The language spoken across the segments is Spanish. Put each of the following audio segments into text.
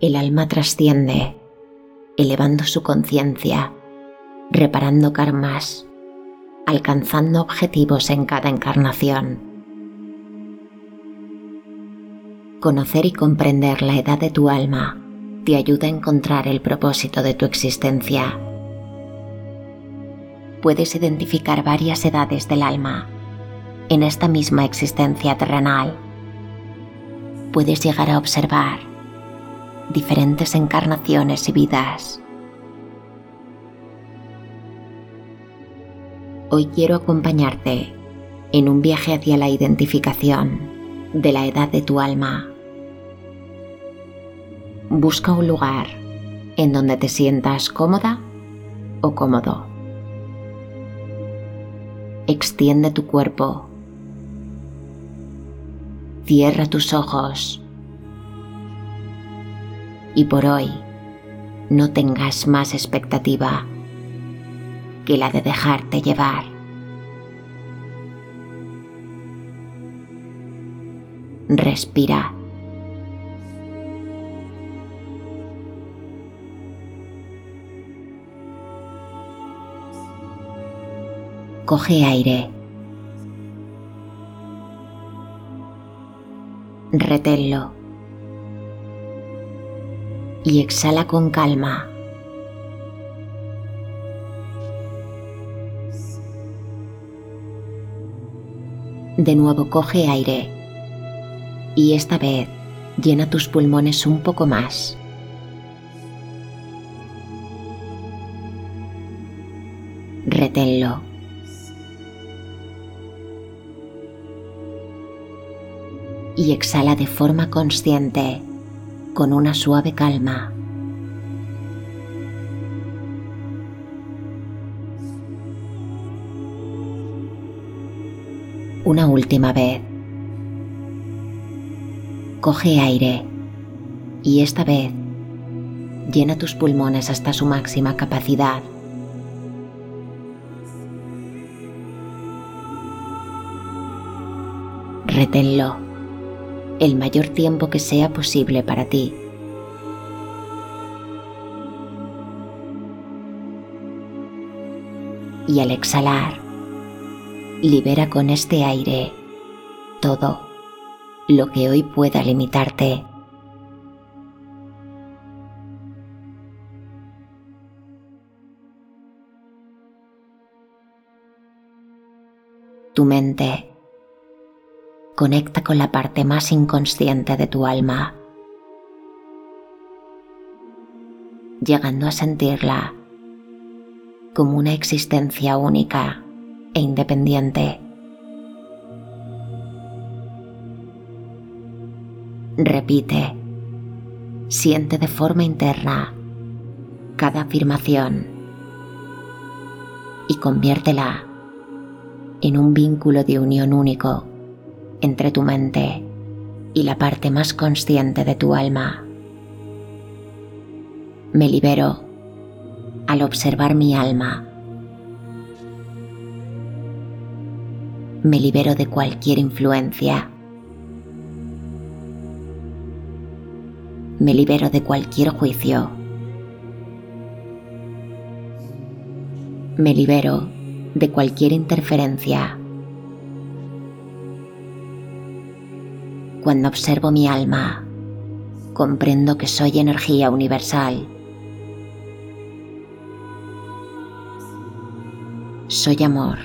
el alma trasciende, elevando su conciencia, reparando karmas, alcanzando objetivos en cada encarnación. Conocer y comprender la edad de tu alma te ayuda a encontrar el propósito de tu existencia. Puedes identificar varias edades del alma en esta misma existencia terrenal. Puedes llegar a observar diferentes encarnaciones y vidas. Hoy quiero acompañarte en un viaje hacia la identificación de la edad de tu alma busca un lugar en donde te sientas cómoda o cómodo. Extiende tu cuerpo. Cierra tus ojos. Y por hoy no tengas más expectativa que la de dejarte llevar. Respira. Coge aire. Reténlo. Y exhala con calma. De nuevo coge aire. Y esta vez llena tus pulmones un poco más. Reténlo. y exhala de forma consciente, con una suave calma. Una última vez. Coge aire y esta vez llena tus pulmones hasta su máxima capacidad. Reténlo el mayor tiempo que sea posible para ti. Y al exhalar, libera con este aire todo lo que hoy pueda limitarte. Tu mente conecta con la parte más inconsciente de tu alma, llegando a sentirla como una existencia única e independiente. Repite, siente de forma interna cada afirmación y conviértela en un vínculo de unión único entre tu mente y la parte más consciente de tu alma. Me libero al observar mi alma. Me libero de cualquier influencia. Me libero de cualquier juicio. Me libero de cualquier interferencia Cuando observo mi alma, comprendo que soy energía universal. Soy amor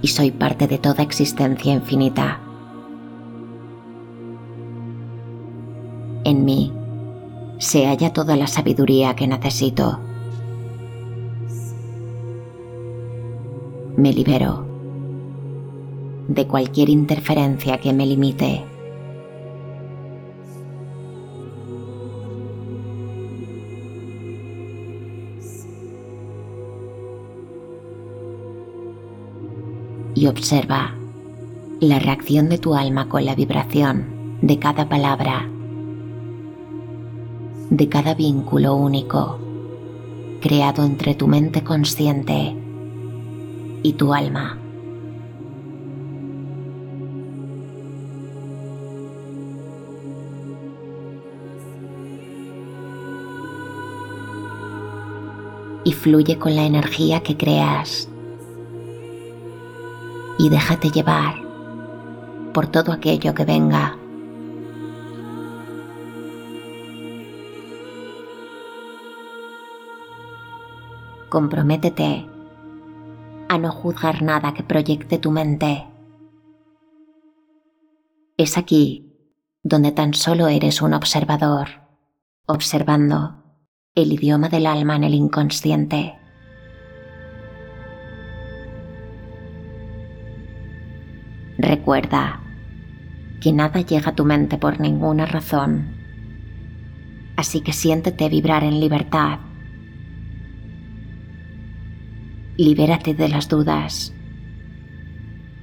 y soy parte de toda existencia infinita. En mí se halla toda la sabiduría que necesito. Me libero de cualquier interferencia que me limite. y observa la reacción de tu alma con la vibración de cada palabra, de cada vínculo único creado entre tu mente consciente y tu alma. Y fluye con la energía que creas y déjate llevar por todo aquello que venga. Comprométete a no juzgar nada que proyecte tu mente. Es aquí donde tan solo eres un observador, observando el idioma del alma en el inconsciente. Recuerda que nada llega a tu mente por ninguna razón, así que siéntete vibrar en libertad. Libérate de las dudas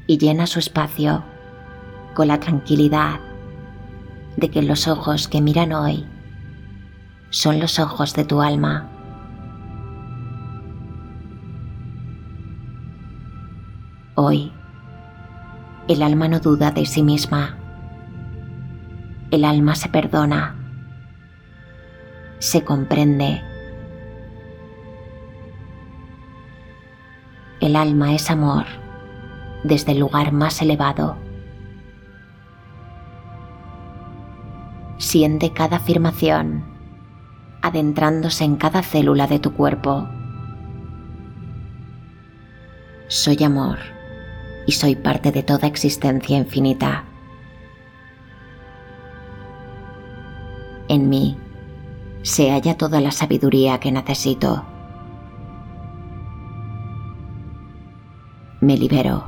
y llena su espacio con la tranquilidad de que los ojos que miran hoy son los ojos de tu alma. Hoy, el alma no duda de sí misma. El alma se perdona, se comprende. El alma es amor desde el lugar más elevado. Siente cada afirmación adentrándose en cada célula de tu cuerpo. Soy amor y soy parte de toda existencia infinita. En mí se halla toda la sabiduría que necesito. Me libero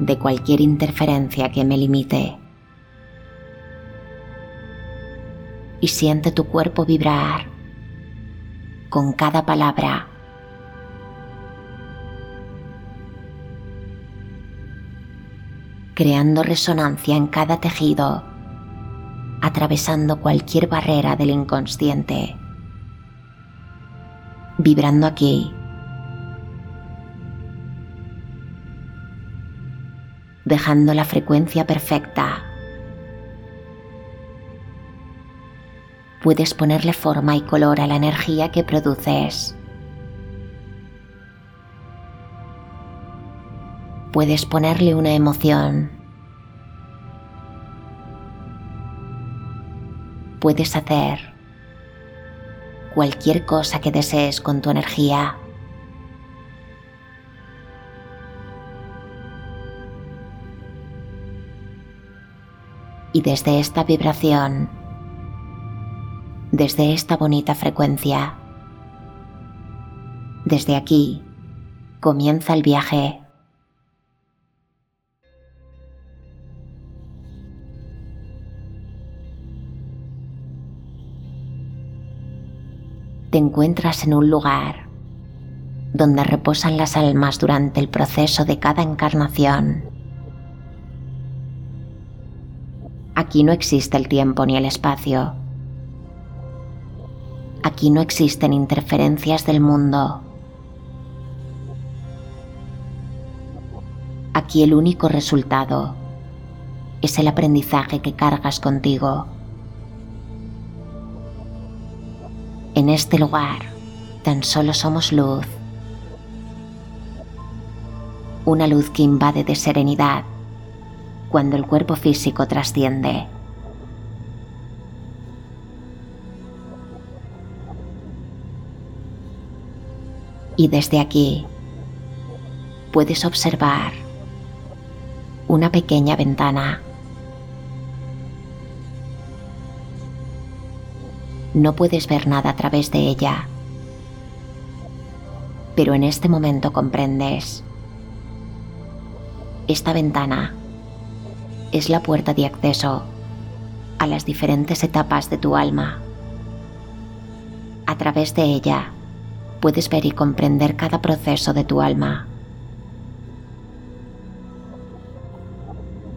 de cualquier interferencia que me limite. y siente tu cuerpo vibrar con cada palabra. Creando resonancia en cada tejido, atravesando cualquier barrera del inconsciente, vibrando aquí, dejando la frecuencia perfecta. Puedes ponerle forma y color a la energía que produces. Puedes ponerle una emoción. Puedes hacer cualquier cosa que desees con tu energía. Y desde esta vibración, desde esta bonita frecuencia. Desde aquí comienza el viaje. Te encuentras en un lugar donde reposan las almas durante el proceso de cada encarnación. Aquí no existe el tiempo ni el espacio Aquí no existen interferencias del mundo. Aquí el único resultado es el aprendizaje que cargas contigo. En este lugar tan solo somos luz. Una luz que invade de serenidad cuando el cuerpo físico trasciende. y desde aquí puedes observar una pequeña ventana. No puedes ver nada a través de ella, pero en este momento comprendes. Esta ventana es la puerta de acceso a las diferentes etapas de tu alma. A través de ella puedes ver y comprender cada proceso de tu alma.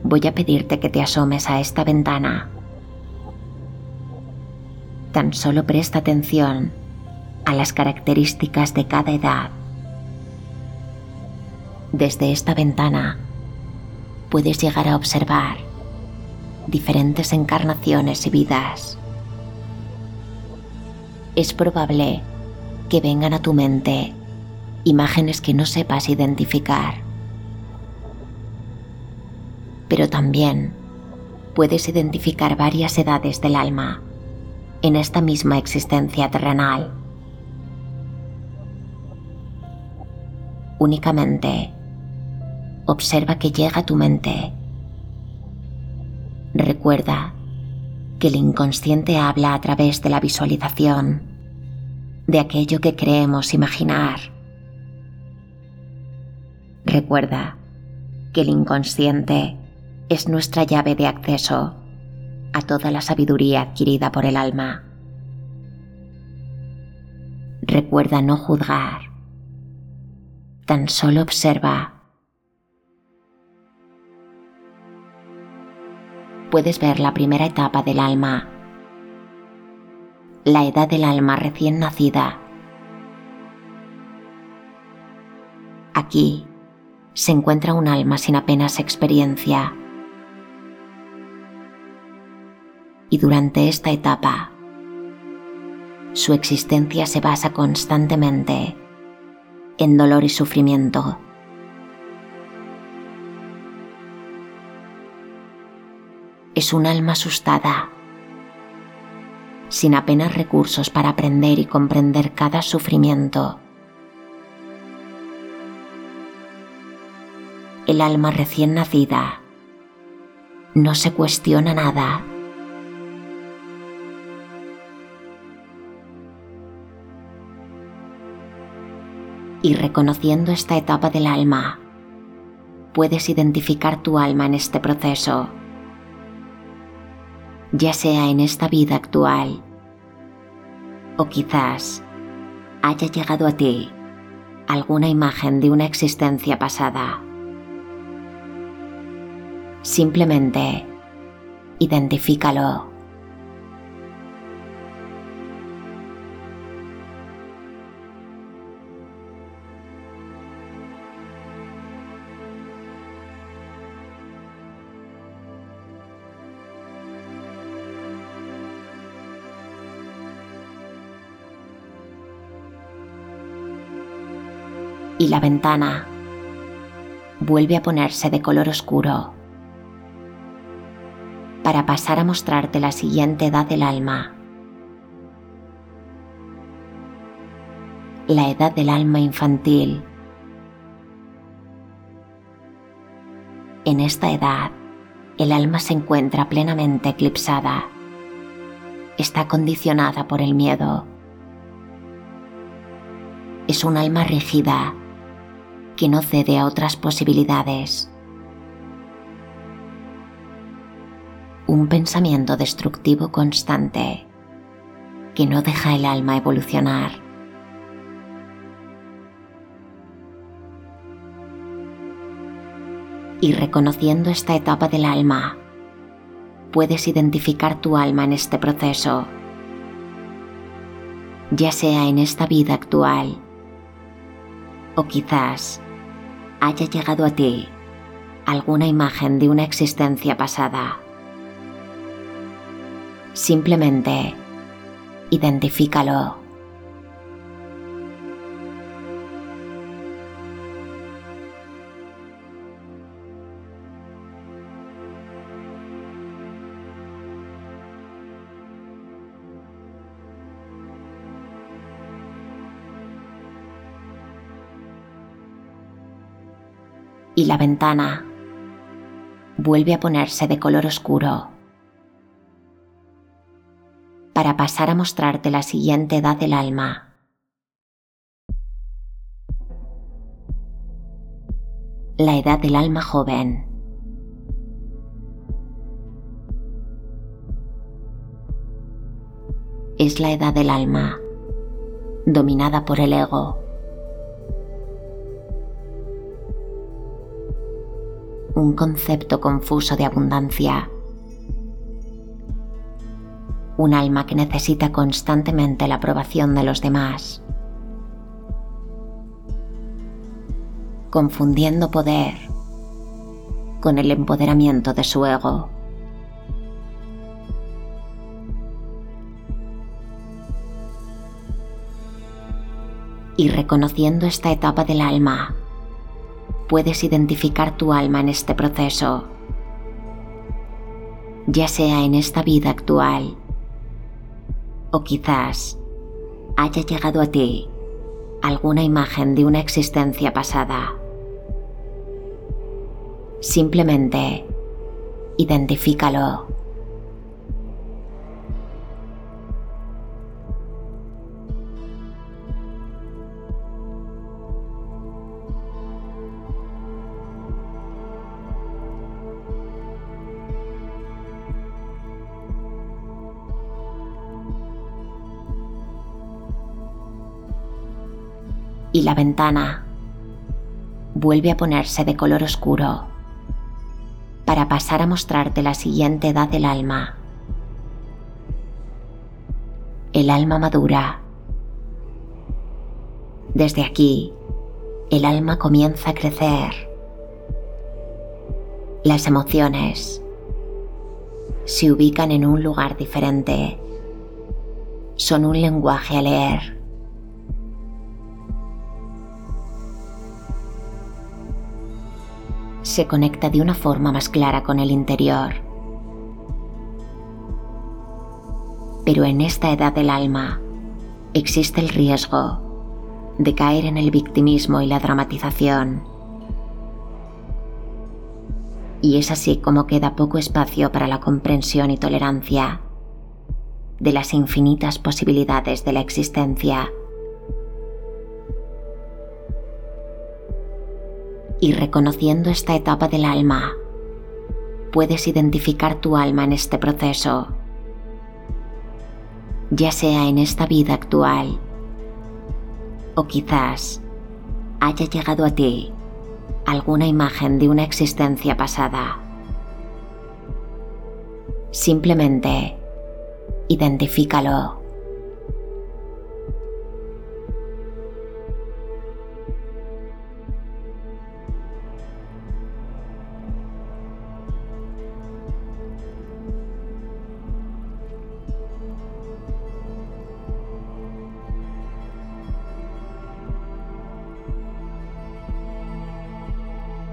Voy a pedirte que te asomes a esta ventana. Tan solo presta atención a las características de cada edad. Desde esta ventana puedes llegar a observar diferentes encarnaciones y vidas. Es probable que vengan a tu mente imágenes que no sepas identificar. Pero también puedes identificar varias edades del alma en esta misma existencia terrenal. Únicamente observa que llega a tu mente. Recuerda que el inconsciente habla a través de la visualización de aquello que creemos imaginar. Recuerda que el inconsciente es nuestra llave de acceso a toda la sabiduría adquirida por el alma. Recuerda no juzgar, tan solo observa. Puedes ver la primera etapa del alma, la edad del alma recién nacida. Aquí se encuentra un alma sin apenas experiencia y durante esta etapa su existencia se basa constantemente en dolor y sufrimiento. Es un alma asustada, sin apenas recursos para aprender y comprender cada sufrimiento. El alma recién nacida no se cuestiona nada y reconociendo esta etapa del alma, puedes identificar tu alma en este proceso, ya sea en esta vida actual o quizás haya llegado a ti alguna imagen de una existencia pasada. Simplemente identifícalo. La ventana vuelve a ponerse de color oscuro para pasar a mostrarte la siguiente edad del alma. La edad del alma infantil. En esta edad, el alma se encuentra plenamente eclipsada. Está condicionada por el miedo. Es un alma rígida que no cede a otras posibilidades. Un pensamiento destructivo constante que no deja el alma evolucionar. Y reconociendo esta etapa del alma, puedes identificar tu alma en este proceso, ya sea en esta vida actual o quizás haya llegado a ti alguna imagen de una existencia pasada. Simplemente identifícalo. Y la ventana vuelve a ponerse de color oscuro para pasar a mostrarte la siguiente edad del alma. La edad del alma joven. Es la edad del alma, dominada por el ego un concepto confuso de abundancia. Un alma que necesita constantemente la aprobación de los demás. Confundiendo poder con el empoderamiento de su ego. Y reconociendo esta etapa del alma, puedes identificar tu alma en este proceso, ya sea en esta vida actual o quizás haya llegado a ti alguna imagen de una existencia pasada. Simplemente identifícalo. Y la ventana vuelve a ponerse de color oscuro para pasar a mostrarte la siguiente edad del alma. El alma madura. Desde aquí, el alma comienza a crecer. Las emociones se ubican en un lugar diferente. Son un lenguaje a leer se conecta de una forma más clara con el interior. Pero en esta edad del alma existe el riesgo de caer en el victimismo y la dramatización. Y es así como queda poco espacio para la comprensión y tolerancia de las infinitas posibilidades de la existencia y reconociendo esta etapa del alma, puedes identificar tu alma en este proceso, ya sea en esta vida actual o quizás haya llegado a ti alguna imagen de una existencia pasada. Simplemente identifícalo.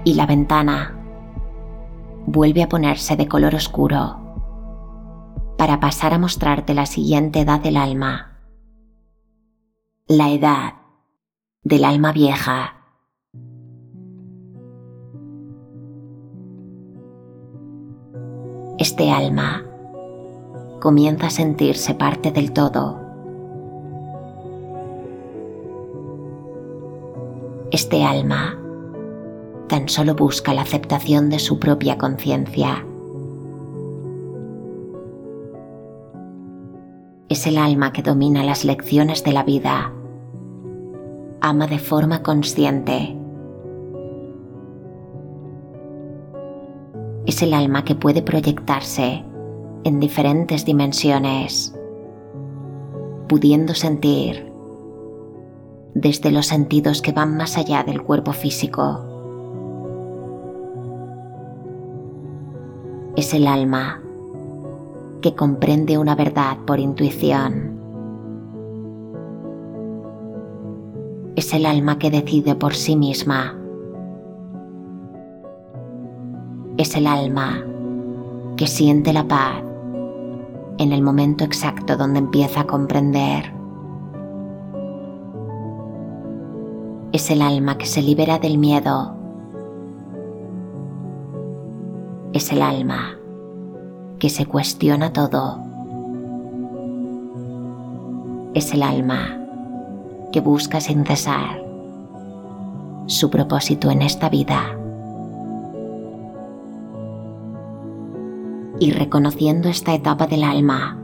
Y la ventana vuelve a ponerse de color oscuro para pasar a mostrarte la siguiente edad del alma. La edad del alma vieja. Este alma comienza a sentirse parte del todo. Este alma tan solo busca la aceptación de su propia conciencia. Es el alma que domina las lecciones de la vida. Ama de forma consciente. Es el alma que puede proyectarse en diferentes dimensiones, pudiendo sentir desde los sentidos que van más allá del cuerpo físico. Es el alma que comprende una verdad por intuición. Es el alma que decide por sí misma. Es el alma que siente la paz en el momento exacto donde empieza a comprender. Es el alma que se libera del miedo es el alma que se cuestiona todo. Es el alma que busca sin cesar su propósito en esta vida. Y reconociendo esta etapa del alma,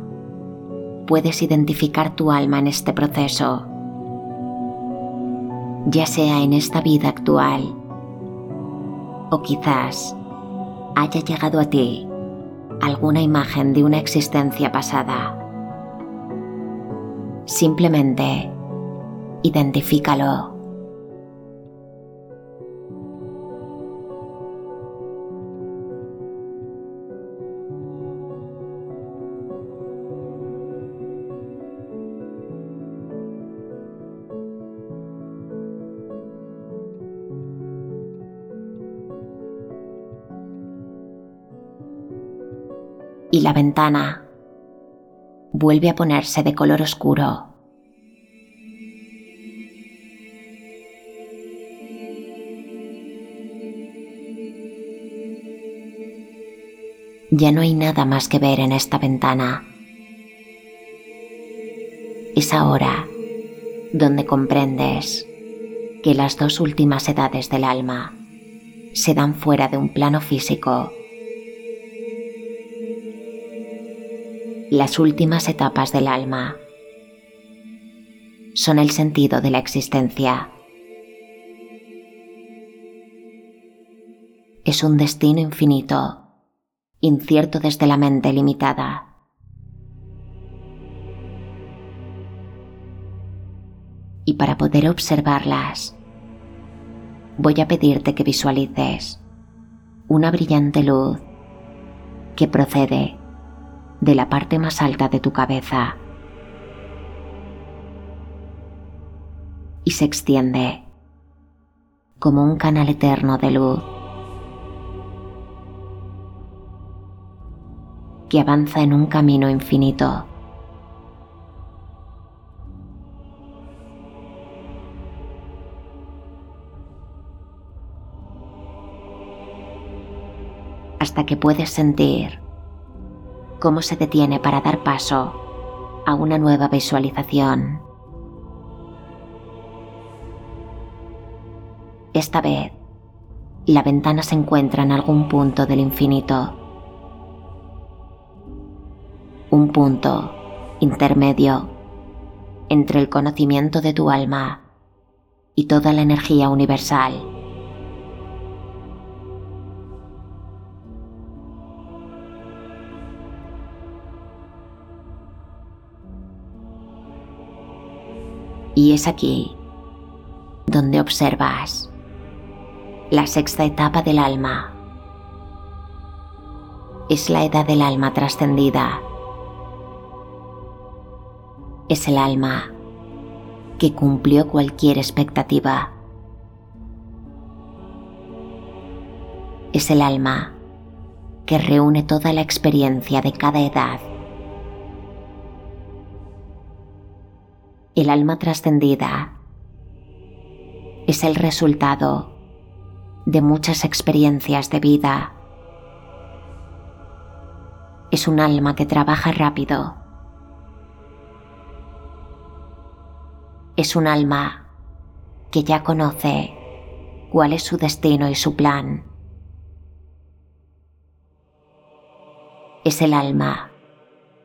puedes identificar tu alma en este proceso, ya sea en esta vida actual o quizás haya llegado a ti alguna imagen de una existencia pasada. Simplemente identifícalo. Y la ventana vuelve a ponerse de color oscuro. Ya no hay nada más que ver en esta ventana. Es ahora donde comprendes que las dos últimas edades del alma se dan fuera de un plano físico. Las últimas etapas del alma son el sentido de la existencia. Es un destino infinito incierto desde la mente limitada. Y para poder observarlas, voy a pedirte que visualices una brillante luz que procede de la parte más alta de tu cabeza y se extiende como un canal eterno de luz que avanza en un camino infinito. Hasta que puedes sentir cómo se detiene para dar paso a una nueva visualización. Esta vez, la ventana se encuentra en algún punto del infinito un punto intermedio entre el conocimiento de tu alma y toda la energía universal. Y es aquí donde observas la sexta etapa del alma. Es la edad del alma trascendida es el alma que cumplió cualquier expectativa. Es el alma que reúne toda la experiencia de cada edad. El alma trascendida es el resultado de muchas experiencias de vida. Es un alma que trabaja rápido es un alma que ya conoce cuál es su destino y su plan. Es el alma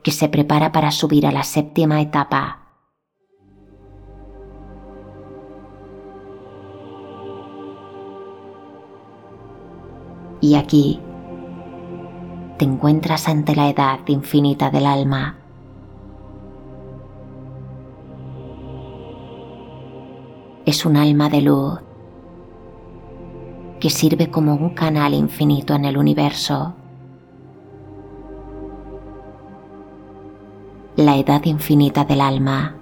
que se prepara para subir a la séptima etapa. Y aquí te encuentras ante la edad infinita del alma es un alma de luz que sirve como un canal infinito en el universo. La edad infinita del alma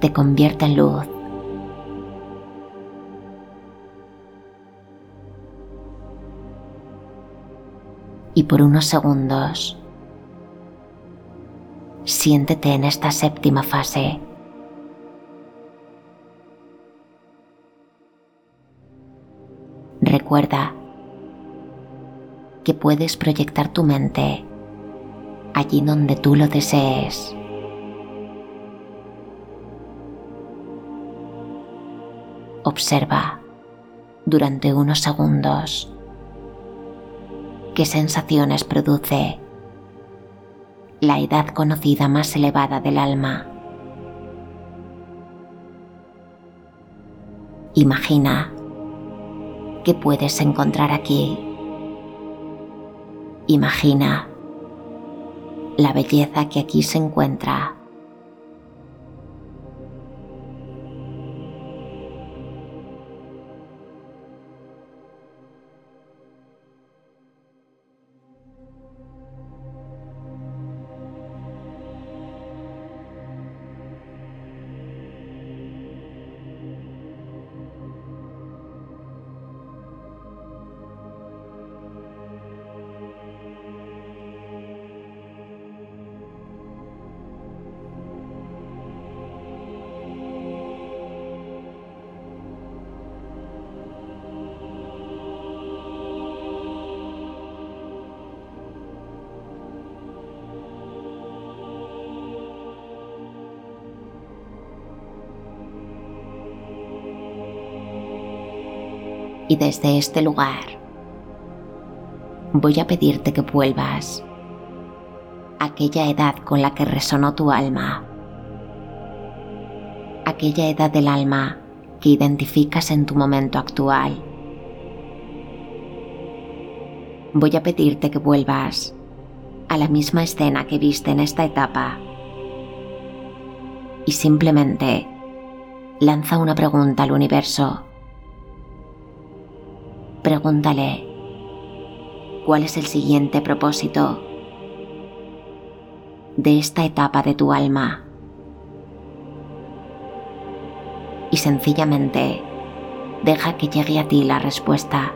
te convierte en luz. Y por unos segundos, siéntete en esta séptima fase Recuerda que puedes proyectar tu mente allí donde tú lo desees. Observa durante unos segundos qué sensaciones produce la edad conocida más elevada del alma. Imagina que puedes encontrar aquí. Imagina la belleza que aquí se encuentra. Y desde este lugar voy a pedirte que vuelvas a aquella edad con la que resonó tu alma, aquella edad del alma que identificas en tu momento actual. Voy a pedirte que vuelvas a la misma escena que viste en esta etapa y simplemente lanza una pregunta al universo. Pregúntale, ¿cuál es el siguiente propósito de esta etapa de tu alma? Y sencillamente deja que llegue a ti la respuesta.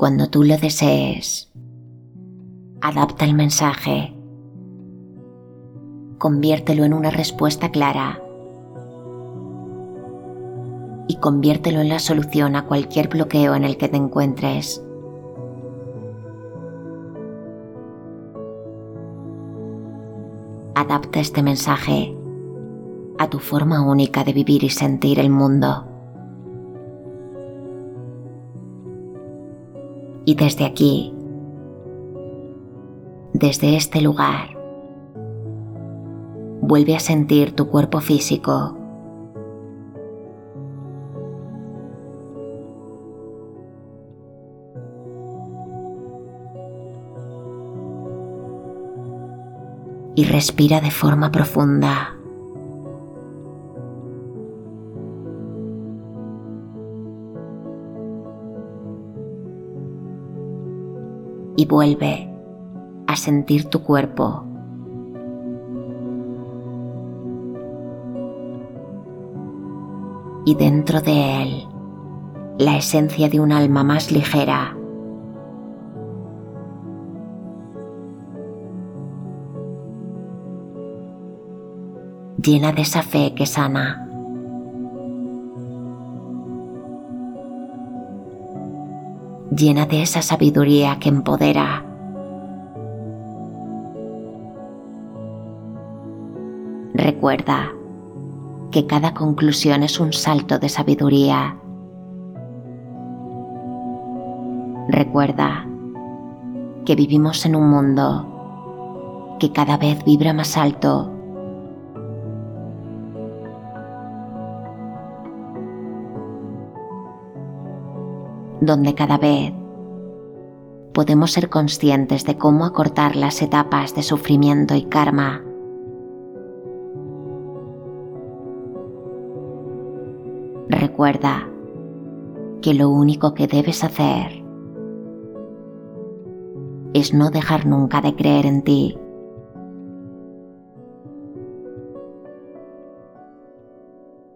Cuando tú lo desees, adapta el mensaje, conviértelo en una respuesta clara y conviértelo en la solución a cualquier bloqueo en el que te encuentres. Adapta este mensaje a tu forma única de vivir y sentir el mundo. Y desde aquí, desde este lugar, vuelve a sentir tu cuerpo físico. Y respira de forma profunda. Y vuelve a sentir tu cuerpo. Y dentro de él, la esencia de un alma más ligera. llena de esa fe que sana. Llena de esa sabiduría que empodera. Recuerda que cada conclusión es un salto de sabiduría. Recuerda que vivimos en un mundo que cada vez vibra más alto donde cada vez podemos ser conscientes de cómo acortar las etapas de sufrimiento y karma. Recuerda que lo único que debes hacer es no dejar nunca de creer en ti.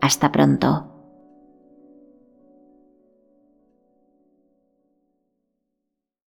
Hasta pronto.